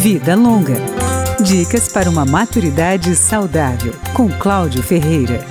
Vida Longa. Dicas para uma maturidade saudável, com Cláudio Ferreira.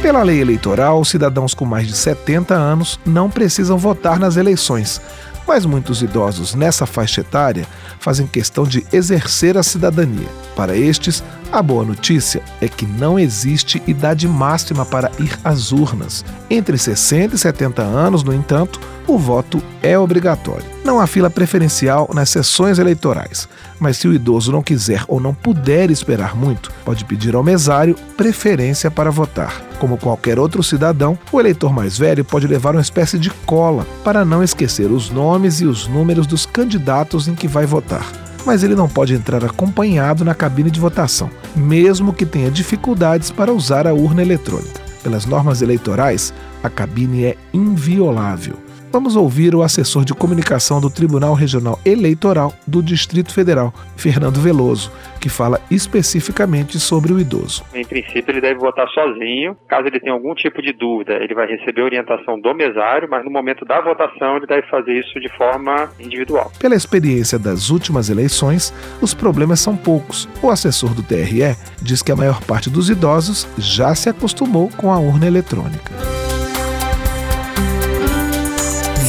Pela lei eleitoral, cidadãos com mais de 70 anos não precisam votar nas eleições, mas muitos idosos nessa faixa etária fazem questão de exercer a cidadania. Para estes, a boa notícia é que não existe idade máxima para ir às urnas. Entre 60 e 70 anos, no entanto, o voto é obrigatório. Não há fila preferencial nas sessões eleitorais, mas se o idoso não quiser ou não puder esperar muito, pode pedir ao mesário preferência para votar. Como qualquer outro cidadão, o eleitor mais velho pode levar uma espécie de cola para não esquecer os nomes e os números dos candidatos em que vai votar mas ele não pode entrar acompanhado na cabine de votação, mesmo que tenha dificuldades para usar a urna eletrônica. Pelas normas eleitorais, a cabine é inviolável. Vamos ouvir o assessor de comunicação do Tribunal Regional Eleitoral do Distrito Federal, Fernando Veloso, que fala especificamente sobre o idoso. Em princípio, ele deve votar sozinho. Caso ele tenha algum tipo de dúvida, ele vai receber orientação do mesário, mas no momento da votação, ele deve fazer isso de forma individual. Pela experiência das últimas eleições, os problemas são poucos. O assessor do TRE diz que a maior parte dos idosos já se acostumou com a urna eletrônica.